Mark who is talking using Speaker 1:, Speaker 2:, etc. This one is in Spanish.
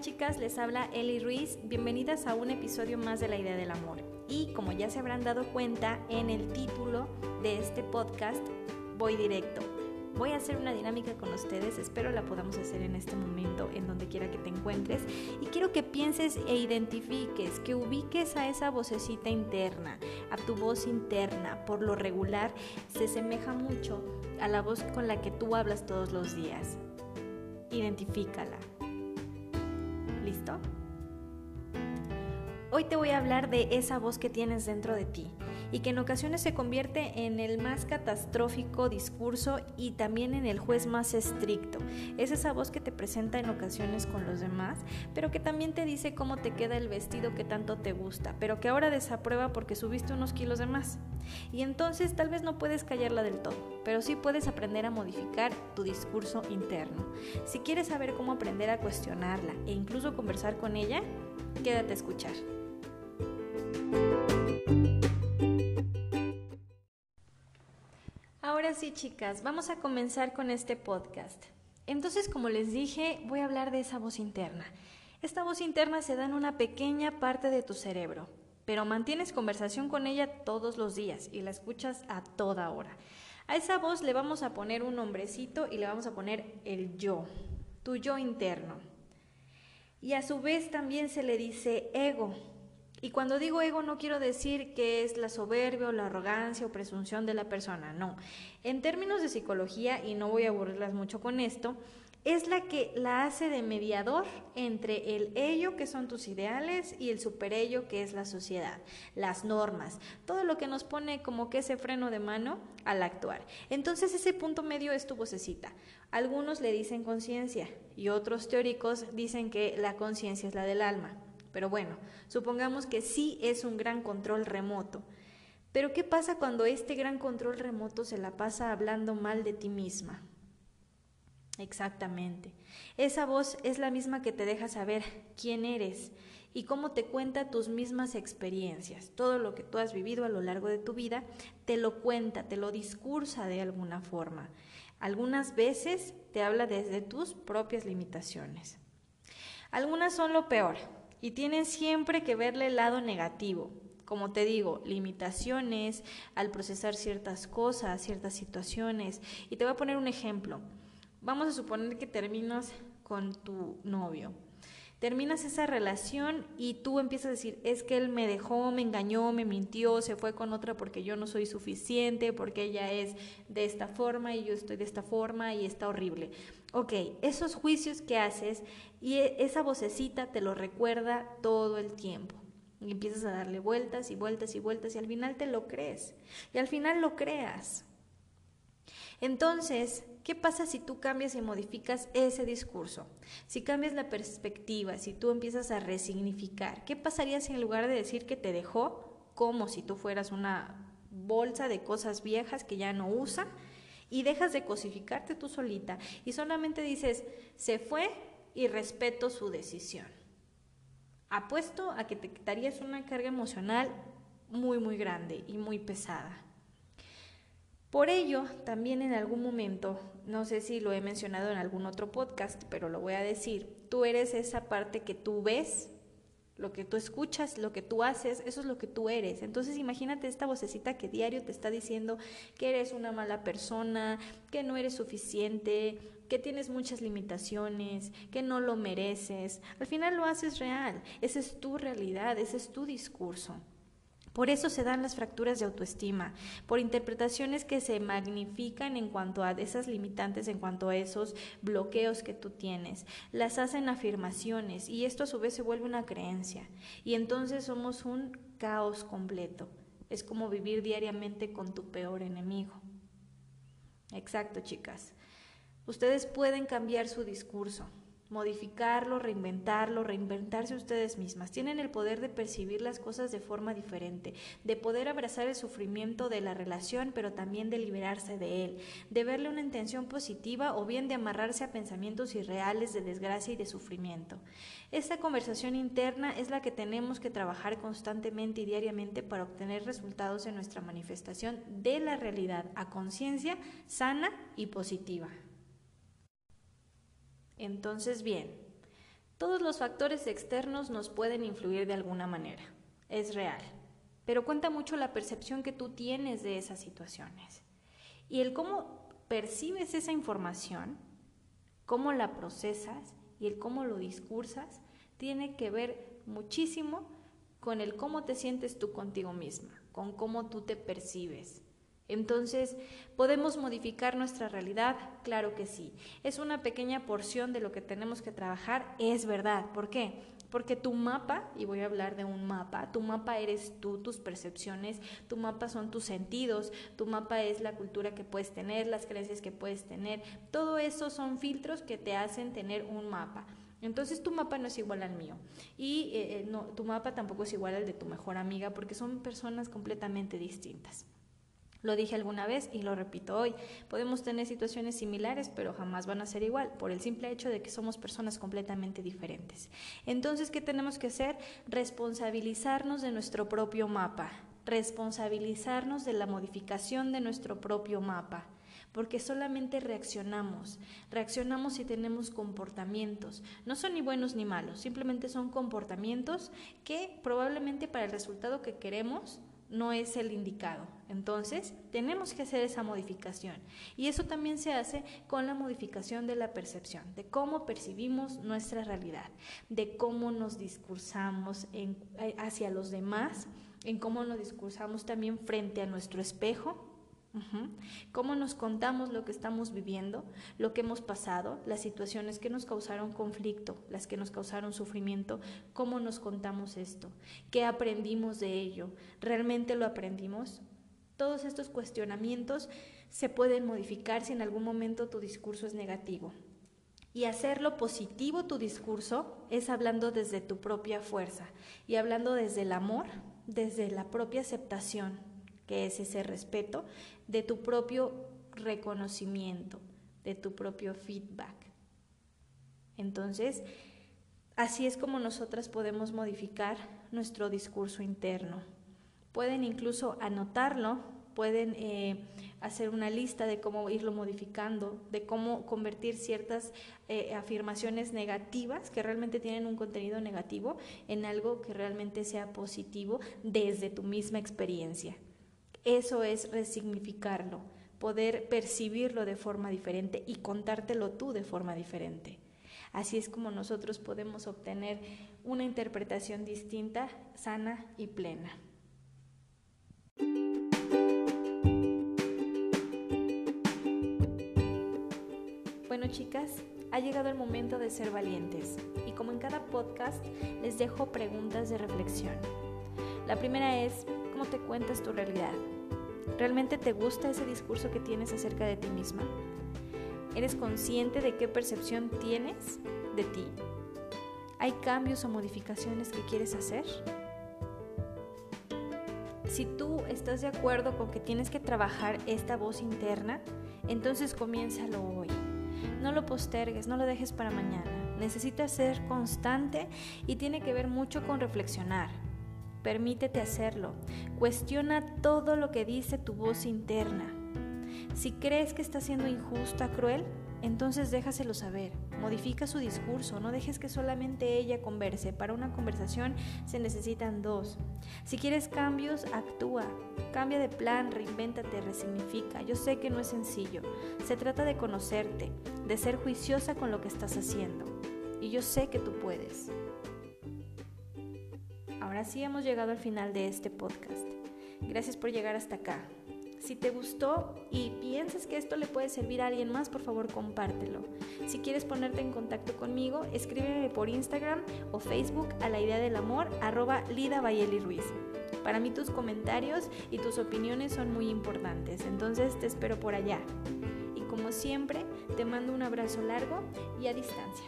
Speaker 1: Chicas, les habla Eli Ruiz. Bienvenidas a un episodio más de La Idea del Amor. Y como ya se habrán dado cuenta en el título de este podcast, voy directo. Voy a hacer una dinámica con ustedes, espero la podamos hacer en este momento, en donde quiera que te encuentres. Y quiero que pienses e identifiques, que ubiques a esa vocecita interna, a tu voz interna. Por lo regular, se asemeja mucho a la voz con la que tú hablas todos los días. Identifícala. ¿Listo? Hoy te voy a hablar de esa voz que tienes dentro de ti y que en ocasiones se convierte en el más catastrófico discurso y también en el juez más estricto. Es esa voz que te presenta en ocasiones con los demás, pero que también te dice cómo te queda el vestido que tanto te gusta, pero que ahora desaprueba porque subiste unos kilos de más. Y entonces tal vez no puedes callarla del todo, pero sí puedes aprender a modificar tu discurso interno. Si quieres saber cómo aprender a cuestionarla e incluso conversar con ella, quédate a escuchar. Ahora sí, chicas, vamos a comenzar con este podcast. Entonces, como les dije, voy a hablar de esa voz interna. Esta voz interna se da en una pequeña parte de tu cerebro, pero mantienes conversación con ella todos los días y la escuchas a toda hora. A esa voz le vamos a poner un nombrecito y le vamos a poner el yo, tu yo interno. Y a su vez también se le dice ego, y cuando digo ego no quiero decir que es la soberbia o la arrogancia o presunción de la persona, no. En términos de psicología, y no voy a aburrirlas mucho con esto, es la que la hace de mediador entre el ello, que son tus ideales, y el superello, que es la sociedad, las normas, todo lo que nos pone como que ese freno de mano al actuar. Entonces ese punto medio es tu vocecita. Algunos le dicen conciencia y otros teóricos dicen que la conciencia es la del alma. Pero bueno, supongamos que sí es un gran control remoto. Pero ¿qué pasa cuando este gran control remoto se la pasa hablando mal de ti misma? Exactamente. Esa voz es la misma que te deja saber quién eres y cómo te cuenta tus mismas experiencias. Todo lo que tú has vivido a lo largo de tu vida te lo cuenta, te lo discursa de alguna forma. Algunas veces te habla desde tus propias limitaciones. Algunas son lo peor, y tienen siempre que verle el lado negativo. Como te digo, limitaciones al procesar ciertas cosas, ciertas situaciones. Y te voy a poner un ejemplo. Vamos a suponer que terminas con tu novio. Terminas esa relación y tú empiezas a decir, es que él me dejó, me engañó, me mintió, se fue con otra porque yo no soy suficiente, porque ella es de esta forma y yo estoy de esta forma y está horrible. Ok, esos juicios que haces y e, esa vocecita te lo recuerda todo el tiempo. Y empiezas a darle vueltas y vueltas y vueltas y al final te lo crees. Y al final lo creas. Entonces, ¿qué pasa si tú cambias y modificas ese discurso? Si cambias la perspectiva, si tú empiezas a resignificar, ¿qué pasaría si en lugar de decir que te dejó, como si tú fueras una bolsa de cosas viejas que ya no usa, y dejas de cosificarte tú solita y solamente dices, se fue y respeto su decisión? Apuesto a que te quitarías una carga emocional muy, muy grande y muy pesada. Por ello, también en algún momento, no sé si lo he mencionado en algún otro podcast, pero lo voy a decir, tú eres esa parte que tú ves, lo que tú escuchas, lo que tú haces, eso es lo que tú eres. Entonces imagínate esta vocecita que diario te está diciendo que eres una mala persona, que no eres suficiente, que tienes muchas limitaciones, que no lo mereces. Al final lo haces real, esa es tu realidad, ese es tu discurso. Por eso se dan las fracturas de autoestima, por interpretaciones que se magnifican en cuanto a esas limitantes, en cuanto a esos bloqueos que tú tienes. Las hacen afirmaciones y esto a su vez se vuelve una creencia. Y entonces somos un caos completo. Es como vivir diariamente con tu peor enemigo. Exacto, chicas. Ustedes pueden cambiar su discurso modificarlo, reinventarlo, reinventarse ustedes mismas. Tienen el poder de percibir las cosas de forma diferente, de poder abrazar el sufrimiento de la relación, pero también de liberarse de él, de verle una intención positiva o bien de amarrarse a pensamientos irreales de desgracia y de sufrimiento. Esta conversación interna es la que tenemos que trabajar constantemente y diariamente para obtener resultados en nuestra manifestación de la realidad a conciencia sana y positiva. Entonces, bien, Todos los factores externos nos pueden influir de alguna manera, es real, pero cuenta mucho la percepción que tú tienes de esas situaciones. Y el cómo percibes esa información, cómo la procesas y el cómo lo discursas, tiene que ver muchísimo con el cómo te sientes tú contigo misma, con cómo tú te percibes. Entonces, ¿podemos modificar nuestra realidad? Claro que sí. ¿Es una pequeña porción de lo que tenemos que trabajar? Es verdad. ¿Por qué? Porque tu mapa, y voy a hablar de un mapa, tu mapa eres tú, tus percepciones, tu mapa son tus sentidos, tu mapa es la cultura que puedes tener, las creencias que puedes tener, todo eso son filtros que te hacen tener un mapa. Entonces tu mapa no es igual al mío y eh, eh, no, tu mapa tampoco es igual al de tu mejor amiga porque son personas completamente distintas. Lo dije alguna vez y lo repito hoy. Podemos tener situaciones similares, pero jamás van a ser igual, por el simple hecho de que somos personas completamente diferentes. Entonces, ¿qué tenemos que hacer? Responsabilizarnos de nuestro propio mapa, responsabilizarnos de la modificación de nuestro propio mapa porque solamente reaccionamos. Reaccionamos si tenemos comportamientos. No son ni buenos ni malos, simplemente son comportamientos que probablemente para el resultado que queremos no es el indicado. Entonces, tenemos que hacer esa modificación. Y eso también se hace con la modificación de la percepción, de cómo percibimos nuestra realidad, de cómo nos discursamos eh, hacia los demás, en cómo nos discursamos también frente a nuestro espejo Cómo nos contamos lo que estamos viviendo, lo que hemos pasado, las situaciones que nos causaron conflicto, las que nos causaron sufrimiento, cómo nos contamos esto, qué aprendimos de ello, realmente lo aprendimos. Todos estos cuestionamientos se pueden modificar si en algún momento tu discurso es negativo. Y hacerlo positivo tu discurso es hablando desde tu propia fuerza y hablando desde el amor, desde la propia aceptación, que es ese respeto, de tu propio reconocimiento, de tu propio feedback. Entonces, así es como nosotras podemos modificar nuestro discurso interno. Pueden incluso anotarlo, pueden eh, hacer una lista de cómo irlo modificando, de cómo convertir ciertas eh, afirmaciones negativas que realmente tienen un contenido negativo en algo que realmente sea positivo desde tu misma experiencia. Eso es resignificarlo, poder percibirlo de forma diferente y contártelo tú de forma diferente. Así es como nosotros podemos obtener una interpretación distinta, sana y plena. Bueno chicas, ha llegado el momento de ser valientes y como en cada podcast les dejo preguntas de reflexión. La primera es, ¿Cómo te cuentas tu realidad? ¿Realmente te gusta ese discurso que tienes acerca de ti misma? ¿Eres consciente de qué percepción tienes de ti? ¿Hay cambios o modificaciones que quieres hacer? Si tú estás de acuerdo con que tienes que trabajar esta voz interna, entonces comiénzalo hoy. No lo postergues, no lo dejes para mañana. Necesitas ser constante y tiene que ver mucho con reflexionar. Permítete hacerlo. Cuestiona todo lo que dice tu voz interna. Si crees que está siendo injusta, cruel, entonces déjaselo saber. Modifica su discurso, no dejes que solamente ella converse. Para una conversación se necesitan dos. Si quieres cambios, actúa. Cambia de plan, reinvéntate, resignifica. Yo sé que no es sencillo. Se trata de conocerte, de ser juiciosa con lo que estás haciendo. Y yo sé que tú puedes. Ahora sí hemos llegado al final de este podcast. Gracias por llegar hasta acá. Si te gustó y piensas que esto le puede servir a alguien más, por favor compártelo. Si quieres ponerte en contacto conmigo, escríbeme por Instagram o Facebook a la idea del amor arroba Lida Ruiz. Para mí tus comentarios y tus opiniones son muy importantes, entonces te espero por allá. Y como siempre, te mando un abrazo largo y a distancia.